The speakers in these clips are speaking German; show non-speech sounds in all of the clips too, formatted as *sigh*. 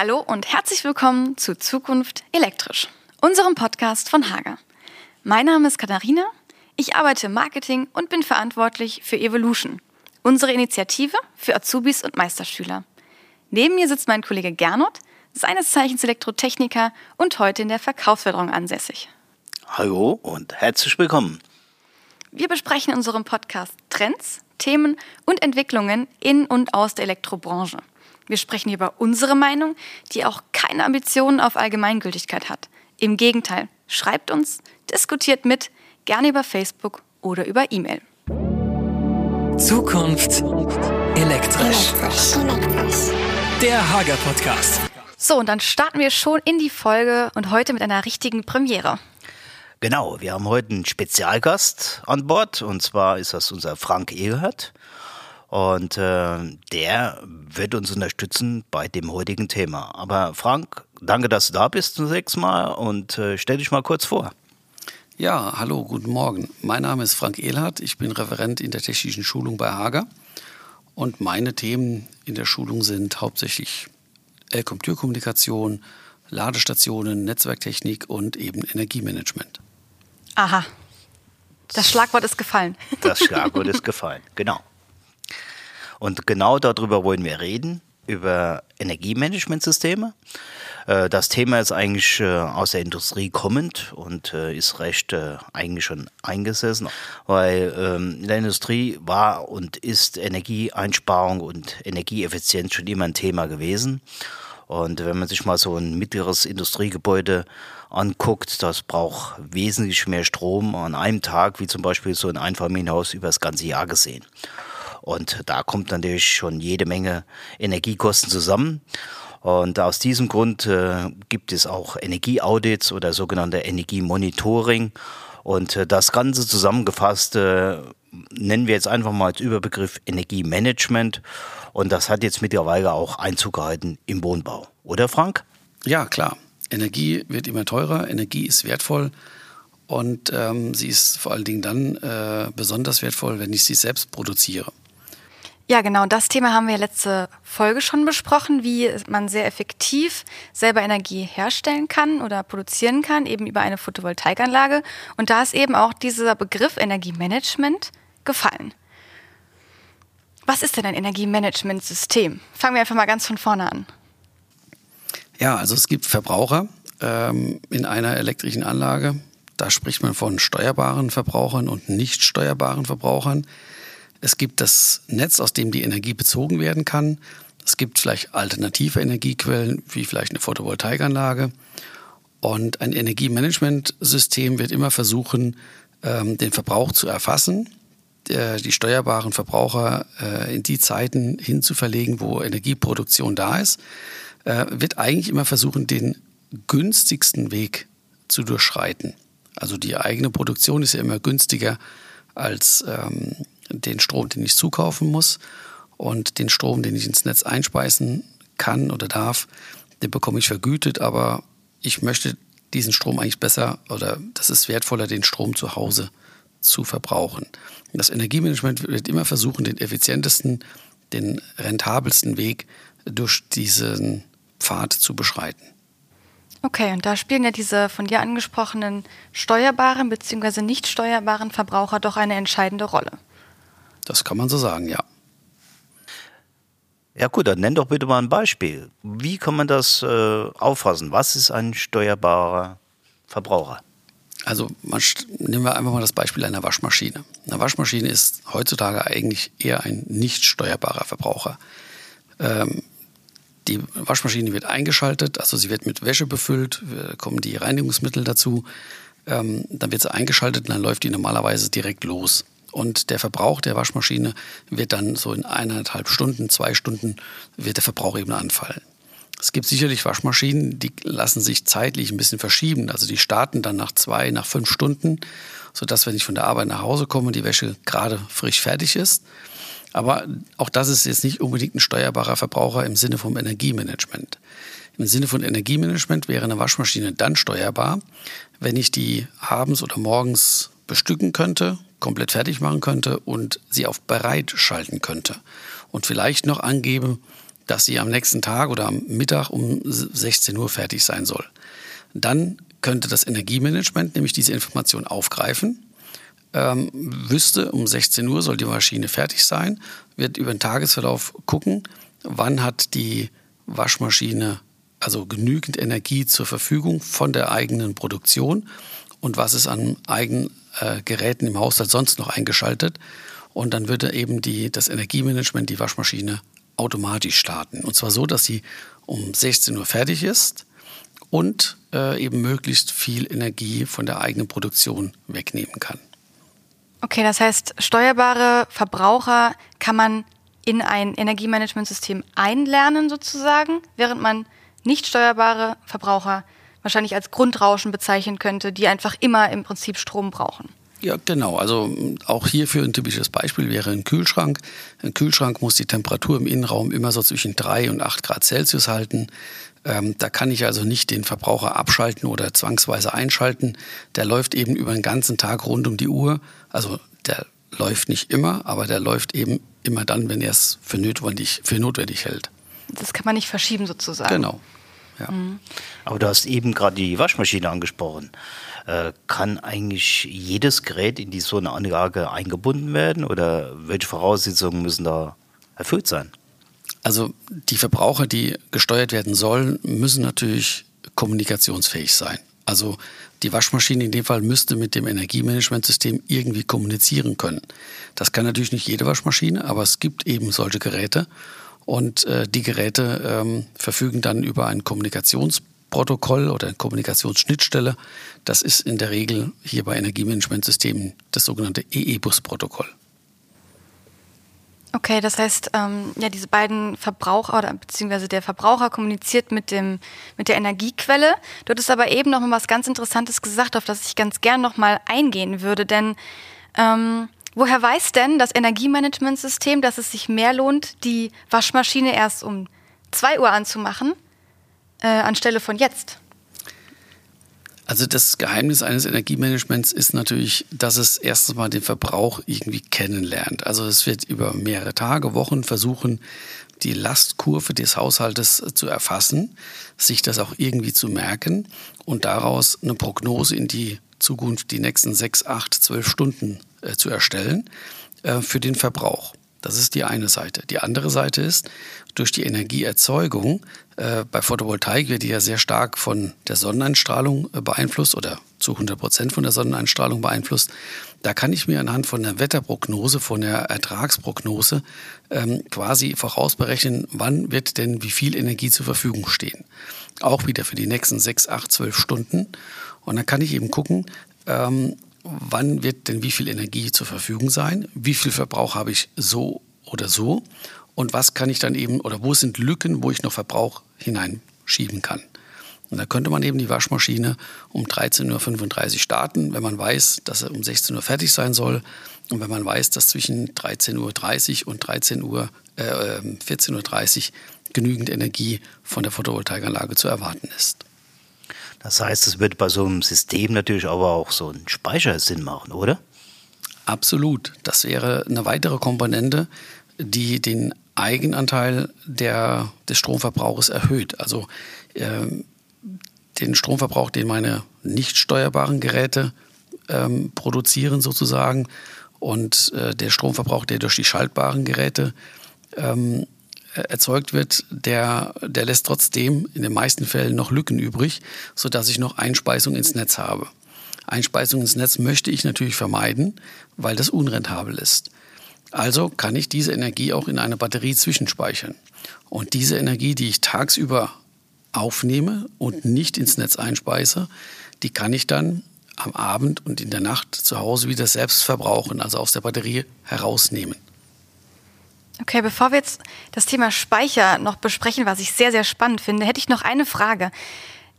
Hallo und herzlich willkommen zu Zukunft elektrisch, unserem Podcast von Hager. Mein Name ist Katharina, ich arbeite im Marketing und bin verantwortlich für Evolution, unsere Initiative für Azubis und Meisterschüler. Neben mir sitzt mein Kollege Gernot, seines Zeichens Elektrotechniker und heute in der Verkaufsförderung ansässig. Hallo und herzlich willkommen. Wir besprechen in unserem Podcast Trends, Themen und Entwicklungen in und aus der Elektrobranche. Wir sprechen über unsere Meinung, die auch keine Ambitionen auf Allgemeingültigkeit hat. Im Gegenteil, schreibt uns, diskutiert mit, gerne über Facebook oder über E-Mail. Zukunft elektrisch. Der Hager Podcast. So, und dann starten wir schon in die Folge und heute mit einer richtigen Premiere. Genau, wir haben heute einen Spezialgast an Bord und zwar ist das unser Frank Ehlert. Und äh, der wird uns unterstützen bei dem heutigen Thema. Aber Frank, danke, dass du da bist zunächst mal und äh, stell dich mal kurz vor. Ja, hallo, guten Morgen. Mein Name ist Frank Ehlhardt. Ich bin Referent in der technischen Schulung bei Hager. Und meine Themen in der Schulung sind hauptsächlich L-Computerkommunikation, Ladestationen, Netzwerktechnik und eben Energiemanagement. Aha. Das Schlagwort ist gefallen. Das *laughs* Schlagwort ist gefallen, genau. Und genau darüber wollen wir reden, über Energiemanagementsysteme. Äh, das Thema ist eigentlich äh, aus der Industrie kommend und äh, ist recht eigentlich schon eingesessen, weil ähm, in der Industrie war und ist Energieeinsparung und Energieeffizienz schon immer ein Thema gewesen. Und wenn man sich mal so ein mittleres Industriegebäude anguckt, das braucht wesentlich mehr Strom an einem Tag, wie zum Beispiel so ein Einfamilienhaus über das ganze Jahr gesehen. Und da kommt natürlich schon jede Menge Energiekosten zusammen. Und aus diesem Grund äh, gibt es auch Energieaudits oder sogenannte Energiemonitoring. Und äh, das Ganze zusammengefasst äh, nennen wir jetzt einfach mal als Überbegriff Energiemanagement. Und das hat jetzt mittlerweile auch Einzug gehalten im Wohnbau. Oder Frank? Ja, klar. Energie wird immer teurer, Energie ist wertvoll. Und ähm, sie ist vor allen Dingen dann äh, besonders wertvoll, wenn ich sie selbst produziere. Ja, genau. Das Thema haben wir letzte Folge schon besprochen, wie man sehr effektiv selber Energie herstellen kann oder produzieren kann, eben über eine Photovoltaikanlage. Und da ist eben auch dieser Begriff Energiemanagement gefallen. Was ist denn ein Energiemanagementsystem? Fangen wir einfach mal ganz von vorne an. Ja, also es gibt Verbraucher ähm, in einer elektrischen Anlage. Da spricht man von steuerbaren Verbrauchern und nicht steuerbaren Verbrauchern. Es gibt das Netz, aus dem die Energie bezogen werden kann. Es gibt vielleicht alternative Energiequellen, wie vielleicht eine Photovoltaikanlage. Und ein Energiemanagementsystem wird immer versuchen, ähm, den Verbrauch zu erfassen, die steuerbaren Verbraucher äh, in die Zeiten hinzuverlegen, wo Energieproduktion da ist, äh, wird eigentlich immer versuchen, den günstigsten Weg zu durchschreiten. Also die eigene Produktion ist ja immer günstiger als ähm, den Strom, den ich zukaufen muss und den Strom, den ich ins Netz einspeisen kann oder darf, den bekomme ich vergütet, aber ich möchte diesen Strom eigentlich besser oder das ist wertvoller, den Strom zu Hause zu verbrauchen. Das Energiemanagement wird immer versuchen, den effizientesten, den rentabelsten Weg durch diesen Pfad zu beschreiten. Okay, und da spielen ja diese von dir angesprochenen steuerbaren bzw. nicht steuerbaren Verbraucher doch eine entscheidende Rolle. Das kann man so sagen, ja. Ja gut, dann nenn doch bitte mal ein Beispiel. Wie kann man das äh, auffassen? Was ist ein steuerbarer Verbraucher? Also man, nehmen wir einfach mal das Beispiel einer Waschmaschine. Eine Waschmaschine ist heutzutage eigentlich eher ein nicht steuerbarer Verbraucher. Ähm, die Waschmaschine wird eingeschaltet, also sie wird mit Wäsche befüllt, kommen die Reinigungsmittel dazu. Ähm, dann wird sie eingeschaltet und dann läuft die normalerweise direkt los. Und der Verbrauch der Waschmaschine wird dann so in eineinhalb Stunden, zwei Stunden, wird der Verbrauch eben anfallen. Es gibt sicherlich Waschmaschinen, die lassen sich zeitlich ein bisschen verschieben. Also die starten dann nach zwei, nach fünf Stunden, sodass, wenn ich von der Arbeit nach Hause komme, die Wäsche gerade frisch fertig ist. Aber auch das ist jetzt nicht unbedingt ein steuerbarer Verbraucher im Sinne vom Energiemanagement. Im Sinne von Energiemanagement wäre eine Waschmaschine dann steuerbar, wenn ich die abends oder morgens bestücken könnte, komplett fertig machen könnte und sie auf bereit schalten könnte. Und vielleicht noch angeben dass sie am nächsten Tag oder am Mittag um 16 Uhr fertig sein soll. Dann könnte das Energiemanagement nämlich diese Information aufgreifen, ähm, wüsste, um 16 Uhr soll die Maschine fertig sein, wird über den Tagesverlauf gucken, wann hat die Waschmaschine also genügend Energie zur Verfügung von der eigenen Produktion und was ist an eigenen äh, Geräten im Haushalt sonst noch eingeschaltet. Und dann würde eben die, das Energiemanagement die Waschmaschine automatisch starten. Und zwar so, dass sie um 16 Uhr fertig ist und äh, eben möglichst viel Energie von der eigenen Produktion wegnehmen kann. Okay, das heißt, steuerbare Verbraucher kann man in ein Energiemanagementsystem einlernen sozusagen, während man nicht steuerbare Verbraucher wahrscheinlich als Grundrauschen bezeichnen könnte, die einfach immer im Prinzip Strom brauchen. Ja, genau. Also auch hierfür ein typisches Beispiel wäre ein Kühlschrank. Ein Kühlschrank muss die Temperatur im Innenraum immer so zwischen 3 und 8 Grad Celsius halten. Ähm, da kann ich also nicht den Verbraucher abschalten oder zwangsweise einschalten. Der läuft eben über den ganzen Tag rund um die Uhr. Also der läuft nicht immer, aber der läuft eben immer dann, wenn er es für notwendig, für notwendig hält. Das kann man nicht verschieben sozusagen. Genau. Ja. Mhm. Aber du hast eben gerade die Waschmaschine angesprochen. Äh, kann eigentlich jedes Gerät in die so eine Anlage eingebunden werden oder welche Voraussetzungen müssen da erfüllt sein? Also die Verbraucher, die gesteuert werden sollen, müssen natürlich kommunikationsfähig sein. Also die Waschmaschine in dem Fall müsste mit dem Energiemanagementsystem irgendwie kommunizieren können. Das kann natürlich nicht jede Waschmaschine, aber es gibt eben solche Geräte. Und äh, die Geräte ähm, verfügen dann über ein Kommunikationsprotokoll oder eine Kommunikationsschnittstelle. Das ist in der Regel hier bei Energiemanagementsystemen das sogenannte EE-Bus-Protokoll. Okay, das heißt, ähm, ja, diese beiden Verbraucher oder beziehungsweise der Verbraucher kommuniziert mit dem mit der Energiequelle. Du hattest aber eben noch mal was ganz Interessantes gesagt, auf das ich ganz gern noch mal eingehen würde, denn ähm, woher weiß denn das Energiemanagementsystem, dass es sich mehr lohnt, die Waschmaschine erst um 2 Uhr anzumachen, äh, anstelle von jetzt? Also das Geheimnis eines Energiemanagements ist natürlich, dass es erstens mal den Verbrauch irgendwie kennenlernt. Also es wird über mehrere Tage, Wochen versuchen, die Lastkurve des Haushaltes zu erfassen, sich das auch irgendwie zu merken und daraus eine Prognose in die Zukunft, die nächsten sechs, acht, zwölf Stunden äh, zu erstellen äh, für den Verbrauch. Das ist die eine Seite. Die andere Seite ist, durch die Energieerzeugung, äh, bei Photovoltaik wird die ja sehr stark von der Sonneneinstrahlung äh, beeinflusst oder zu 100 Prozent von der Sonneneinstrahlung beeinflusst. Da kann ich mir anhand von der Wetterprognose, von der Ertragsprognose ähm, quasi vorausberechnen, wann wird denn wie viel Energie zur Verfügung stehen. Auch wieder für die nächsten sechs, acht, zwölf Stunden. Und dann kann ich eben gucken, ähm, wann wird denn wie viel Energie zur Verfügung sein, wie viel Verbrauch habe ich so oder so und was kann ich dann eben oder wo sind Lücken, wo ich noch Verbrauch hineinschieben kann. Und da könnte man eben die Waschmaschine um 13.35 Uhr starten, wenn man weiß, dass er um 16 Uhr fertig sein soll und wenn man weiß, dass zwischen 13.30 Uhr und 13 Uhr, äh, 14.30 Uhr genügend Energie von der Photovoltaikanlage zu erwarten ist. Das heißt, es wird bei so einem System natürlich aber auch so ein Speicher Sinn machen, oder? Absolut. Das wäre eine weitere Komponente, die den Eigenanteil der, des Stromverbrauchs erhöht. Also ähm, den Stromverbrauch, den meine nicht steuerbaren Geräte ähm, produzieren sozusagen und äh, der Stromverbrauch, der durch die schaltbaren Geräte ähm, erzeugt wird, der, der lässt trotzdem in den meisten Fällen noch Lücken übrig, sodass ich noch Einspeisung ins Netz habe. Einspeisung ins Netz möchte ich natürlich vermeiden, weil das unrentabel ist. Also kann ich diese Energie auch in eine Batterie zwischenspeichern. Und diese Energie, die ich tagsüber aufnehme und nicht ins Netz einspeise, die kann ich dann am Abend und in der Nacht zu Hause wieder selbst verbrauchen, also aus der Batterie herausnehmen. Okay, bevor wir jetzt das Thema Speicher noch besprechen, was ich sehr, sehr spannend finde, hätte ich noch eine Frage.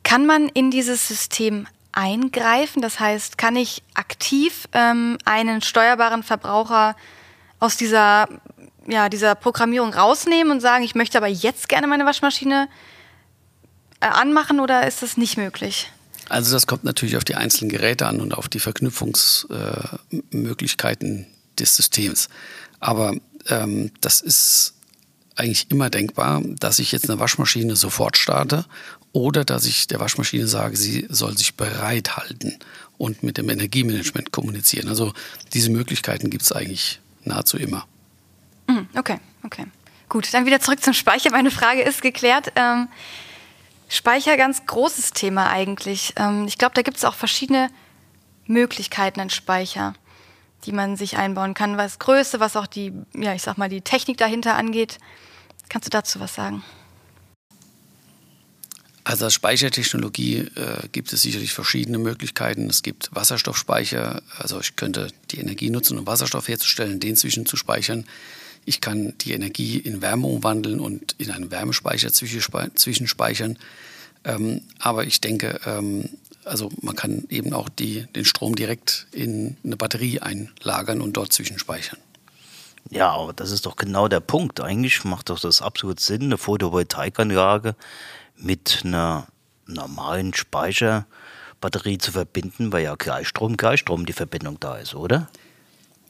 Kann man in dieses System eingreifen? Das heißt, kann ich aktiv ähm, einen steuerbaren Verbraucher aus dieser, ja, dieser Programmierung rausnehmen und sagen, ich möchte aber jetzt gerne meine Waschmaschine äh, anmachen oder ist das nicht möglich? Also das kommt natürlich auf die einzelnen Geräte an und auf die Verknüpfungsmöglichkeiten äh, des Systems. Aber ähm, das ist eigentlich immer denkbar, dass ich jetzt eine Waschmaschine sofort starte oder dass ich der Waschmaschine sage, sie soll sich bereithalten und mit dem Energiemanagement kommunizieren. Also diese Möglichkeiten gibt es eigentlich nahezu immer. Hm, okay, okay. Gut, dann wieder zurück zum Speicher. Meine Frage ist geklärt. Ähm, Speicher, ganz großes Thema eigentlich. Ähm, ich glaube, da gibt es auch verschiedene Möglichkeiten an Speicher, die man sich einbauen kann. Was Größe, was auch die, ja, ich sag mal, die Technik dahinter angeht. Kannst du dazu was sagen? Also als Speichertechnologie äh, gibt es sicherlich verschiedene Möglichkeiten. Es gibt Wasserstoffspeicher, also ich könnte die Energie nutzen, um Wasserstoff herzustellen, den zwischenzuspeichern. Ich kann die Energie in Wärme umwandeln und in einen Wärmespeicher zwischenspeichern. Ähm, aber ich denke, ähm, also man kann eben auch die, den Strom direkt in eine Batterie einlagern und dort zwischenspeichern. Ja, aber das ist doch genau der Punkt. Eigentlich macht doch das absolut Sinn, eine Photovoltaikanlage mit einer normalen Speicherbatterie zu verbinden, weil ja Gleichstrom, Gleichstrom die Verbindung da ist, oder?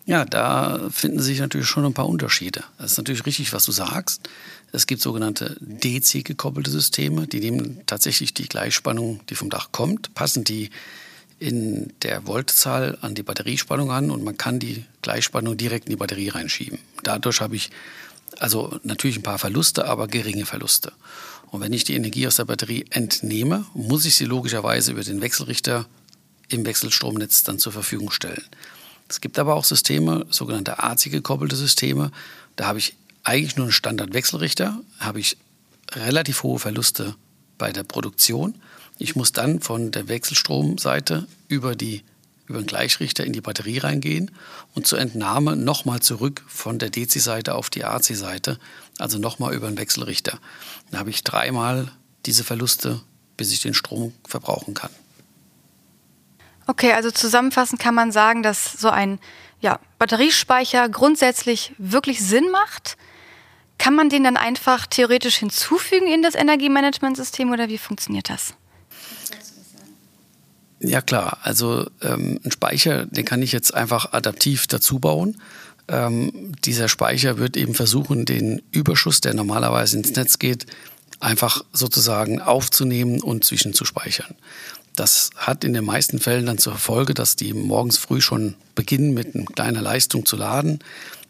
Ja, da finden sich natürlich schon ein paar Unterschiede. Das ist natürlich richtig, was du sagst. Es gibt sogenannte DC-gekoppelte Systeme, die nehmen tatsächlich die Gleichspannung, die vom Dach kommt, passen die in der Voltzahl an die Batteriespannung an und man kann die Gleichspannung direkt in die Batterie reinschieben. Dadurch habe ich also natürlich ein paar Verluste, aber geringe Verluste. Und wenn ich die Energie aus der Batterie entnehme, muss ich sie logischerweise über den Wechselrichter im Wechselstromnetz dann zur Verfügung stellen. Es gibt aber auch Systeme, sogenannte AC gekoppelte Systeme. Da habe ich eigentlich nur einen Standardwechselrichter, habe ich relativ hohe Verluste bei der Produktion. Ich muss dann von der Wechselstromseite über die über den Gleichrichter in die Batterie reingehen und zur Entnahme nochmal zurück von der DC-Seite auf die AC-Seite, also nochmal über den Wechselrichter. Dann habe ich dreimal diese Verluste, bis ich den Strom verbrauchen kann. Okay, also zusammenfassend kann man sagen, dass so ein ja, Batteriespeicher grundsätzlich wirklich Sinn macht. Kann man den dann einfach theoretisch hinzufügen in das Energiemanagementsystem oder wie funktioniert das? Ja klar, also ähm, ein Speicher, den kann ich jetzt einfach adaptiv dazu bauen. Ähm, dieser Speicher wird eben versuchen, den Überschuss, der normalerweise ins Netz geht, einfach sozusagen aufzunehmen und zwischenzuspeichern. Das hat in den meisten Fällen dann zur Folge, dass die morgens früh schon beginnen, mit einer kleiner Leistung zu laden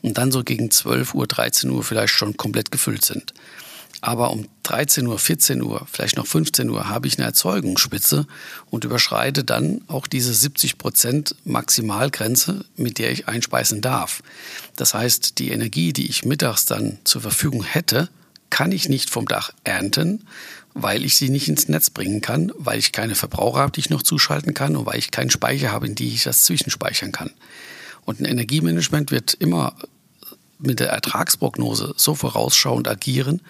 und dann so gegen 12 Uhr, 13 Uhr vielleicht schon komplett gefüllt sind. Aber um 13 Uhr, 14 Uhr, vielleicht noch 15 Uhr habe ich eine Erzeugungsspitze und überschreite dann auch diese 70 Prozent Maximalgrenze, mit der ich einspeisen darf. Das heißt, die Energie, die ich mittags dann zur Verfügung hätte, kann ich nicht vom Dach ernten, weil ich sie nicht ins Netz bringen kann, weil ich keine Verbraucher habe, die ich noch zuschalten kann und weil ich keinen Speicher habe, in die ich das zwischenspeichern kann. Und ein Energiemanagement wird immer mit der Ertragsprognose so vorausschauend agieren,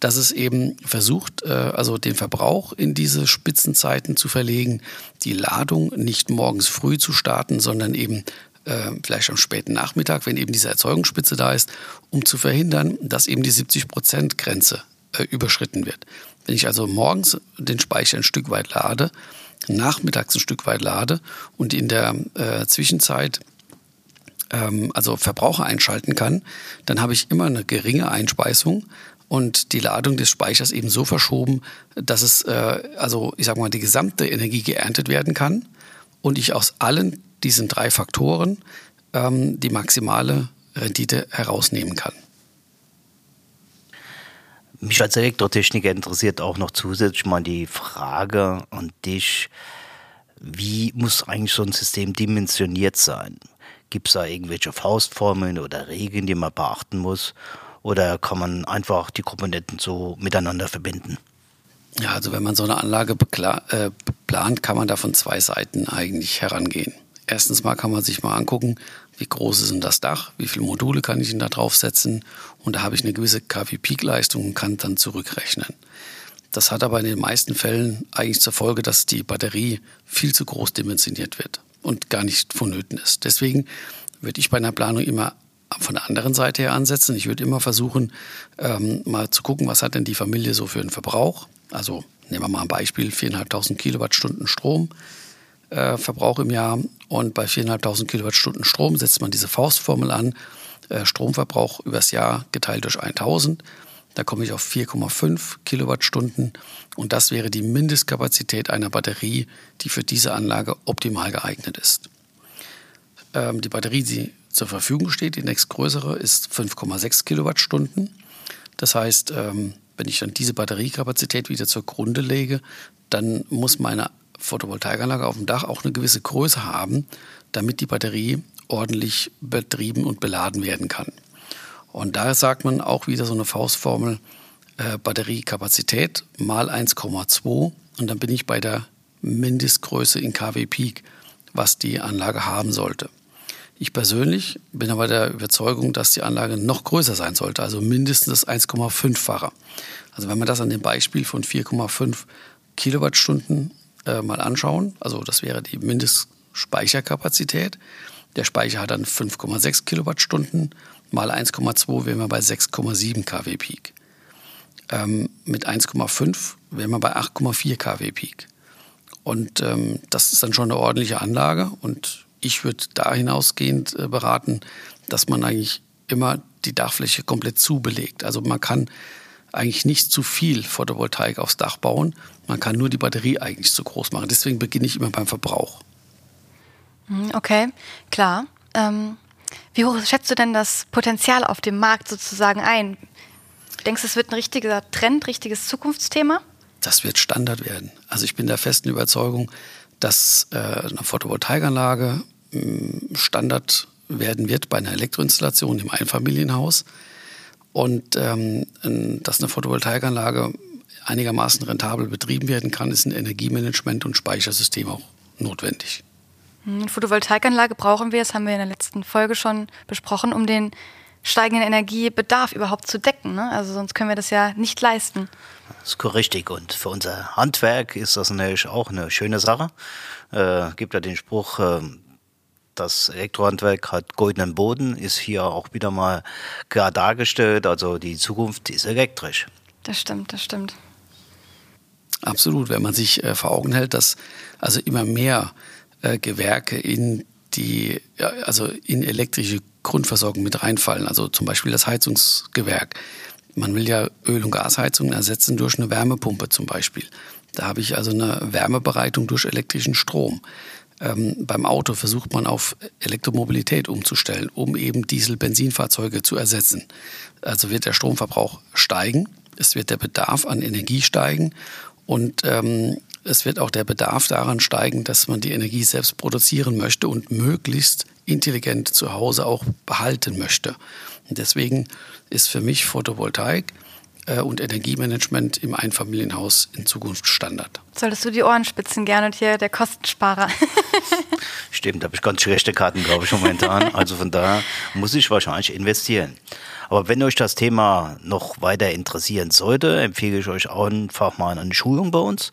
dass es eben versucht, äh, also den Verbrauch in diese Spitzenzeiten zu verlegen, die Ladung nicht morgens früh zu starten, sondern eben äh, vielleicht am späten Nachmittag, wenn eben diese Erzeugungsspitze da ist, um zu verhindern, dass eben die 70-Prozent-Grenze äh, überschritten wird. Wenn ich also morgens den Speicher ein Stück weit lade, nachmittags ein Stück weit lade und in der äh, Zwischenzeit ähm, also Verbraucher einschalten kann, dann habe ich immer eine geringe Einspeisung, und die Ladung des Speichers eben so verschoben, dass es, äh, also ich sage mal, die gesamte Energie geerntet werden kann und ich aus allen diesen drei Faktoren ähm, die maximale Rendite herausnehmen kann. Mich als Elektrotechniker interessiert auch noch zusätzlich mal die Frage an dich, wie muss eigentlich so ein System dimensioniert sein? Gibt es da irgendwelche Faustformeln oder Regeln, die man beachten muss? Oder kann man einfach die Komponenten so miteinander verbinden? Ja, also wenn man so eine Anlage äh, plant, kann man da von zwei Seiten eigentlich herangehen. Erstens mal kann man sich mal angucken, wie groß ist denn das Dach, wie viele Module kann ich denn da draufsetzen und da habe ich eine gewisse KW-Peak-Leistung und kann dann zurückrechnen. Das hat aber in den meisten Fällen eigentlich zur Folge, dass die Batterie viel zu groß dimensioniert wird und gar nicht vonnöten ist. Deswegen würde ich bei einer Planung immer von der anderen Seite her ansetzen. Ich würde immer versuchen, ähm, mal zu gucken, was hat denn die Familie so für einen Verbrauch. Also nehmen wir mal ein Beispiel, 4.500 Kilowattstunden Strom. Äh, Verbrauch im Jahr und bei 4.500 Kilowattstunden Strom setzt man diese Faustformel an, äh, Stromverbrauch übers Jahr geteilt durch 1000 Da komme ich auf 4,5 Kilowattstunden und das wäre die Mindestkapazität einer Batterie, die für diese Anlage optimal geeignet ist. Ähm, die Batterie, die zur Verfügung steht, die nächstgrößere, ist 5,6 Kilowattstunden. Das heißt, ähm, wenn ich dann diese Batteriekapazität wieder zur Grunde lege, dann muss meine Photovoltaikanlage auf dem Dach auch eine gewisse Größe haben, damit die Batterie ordentlich betrieben und beladen werden kann. Und da sagt man auch wieder so eine Faustformel, äh, Batteriekapazität mal 1,2 und dann bin ich bei der Mindestgröße in kW Peak, was die Anlage haben sollte. Ich persönlich bin aber der Überzeugung, dass die Anlage noch größer sein sollte, also mindestens 1,5-fache. Also wenn wir das an dem Beispiel von 4,5 Kilowattstunden äh, mal anschauen, also das wäre die Mindestspeicherkapazität. Der Speicher hat dann 5,6 Kilowattstunden, mal 1,2 wären wir bei 6,7 kW Peak. Ähm, mit 1,5 wären wir bei 8,4 kW Peak. Und ähm, das ist dann schon eine ordentliche Anlage und ich würde da hinausgehend äh, beraten, dass man eigentlich immer die Dachfläche komplett zubelegt. Also man kann eigentlich nicht zu viel Photovoltaik aufs Dach bauen. Man kann nur die Batterie eigentlich zu groß machen. Deswegen beginne ich immer beim Verbrauch. Hm, okay, klar. Ähm, wie hoch schätzt du denn das Potenzial auf dem Markt sozusagen ein? Denkst du, es wird ein richtiger Trend, richtiges Zukunftsthema? Das wird Standard werden. Also ich bin der festen Überzeugung, dass äh, eine Photovoltaikanlage hm, Standard werden wird bei einer Elektroinstallation im Einfamilienhaus und ähm, dass eine Photovoltaikanlage einigermaßen rentabel betrieben werden kann, ist ein Energiemanagement und Speichersystem auch notwendig. Hm, eine Photovoltaikanlage brauchen wir, das haben wir in der letzten Folge schon besprochen, um den steigenden Energiebedarf überhaupt zu decken. Ne? Also sonst können wir das ja nicht leisten. Das ist richtig. Und für unser Handwerk ist das natürlich auch eine schöne Sache. Äh, gibt ja den Spruch, äh, das Elektrohandwerk hat goldenen Boden, ist hier auch wieder mal klar dargestellt. Also die Zukunft ist elektrisch. Das stimmt, das stimmt. Absolut, wenn man sich äh, vor Augen hält, dass also immer mehr äh, Gewerke in die, ja, also in elektrische Grundversorgung mit reinfallen, also zum Beispiel das Heizungsgewerk. Man will ja Öl- und Gasheizungen ersetzen durch eine Wärmepumpe zum Beispiel. Da habe ich also eine Wärmebereitung durch elektrischen Strom. Ähm, beim Auto versucht man auf Elektromobilität umzustellen, um eben Diesel-Benzinfahrzeuge zu ersetzen. Also wird der Stromverbrauch steigen, es wird der Bedarf an Energie steigen und ähm, es wird auch der Bedarf daran steigen, dass man die Energie selbst produzieren möchte und möglichst intelligent zu Hause auch behalten möchte. Und deswegen ist für mich Photovoltaik und Energiemanagement im Einfamilienhaus in Zukunft Standard. Solltest du die Ohren spitzen gerne und hier der Kostensparer. *laughs* Stimmt, da habe ich ganz schlechte Karten, glaube ich, momentan. Also von daher muss ich wahrscheinlich investieren. Aber wenn euch das Thema noch weiter interessieren sollte, empfehle ich euch einfach mal eine Schulung bei uns.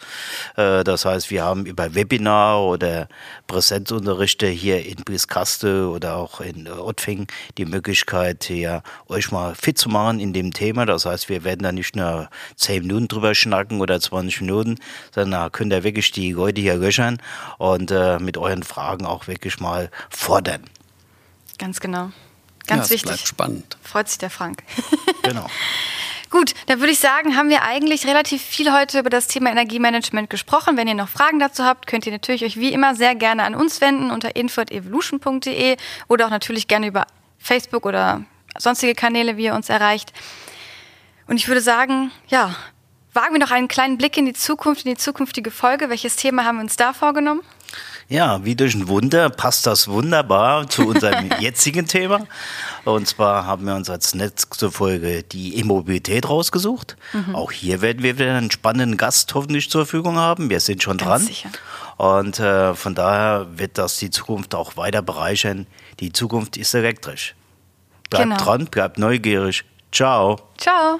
Äh, das heißt, wir haben über Webinar oder Präsenzunterrichte hier in Bliskaste oder auch in Ottfing die Möglichkeit, hier euch mal fit zu machen in dem Thema. Das heißt, wir werden da nicht nur 10 Minuten drüber schnacken oder 20 Minuten, sondern könnt ihr wirklich die Leute hier löchern und äh, mit euren Fragen auch wirklich mal fordern. Ganz genau. Ganz ja, wichtig. Bleibt spannend. Freut sich der Frank. *laughs* Genau. Gut, dann würde ich sagen, haben wir eigentlich relativ viel heute über das Thema Energiemanagement gesprochen. Wenn ihr noch Fragen dazu habt, könnt ihr natürlich euch wie immer sehr gerne an uns wenden unter info.evolution.de oder auch natürlich gerne über Facebook oder sonstige Kanäle, wie ihr uns erreicht. Und ich würde sagen, ja, wagen wir noch einen kleinen Blick in die Zukunft, in die zukünftige Folge. Welches Thema haben wir uns da vorgenommen? Ja, wie durch ein Wunder passt das wunderbar zu unserem *laughs* jetzigen Thema. Und zwar haben wir uns als letzte Folge die E-Mobilität rausgesucht. Mhm. Auch hier werden wir wieder einen spannenden Gast hoffentlich zur Verfügung haben. Wir sind schon Ganz dran. sicher. Und äh, von daher wird das die Zukunft auch weiter bereichern. Die Zukunft ist elektrisch. Bleibt Genau. dran, bleibt neugierig. Ciao. Ciao.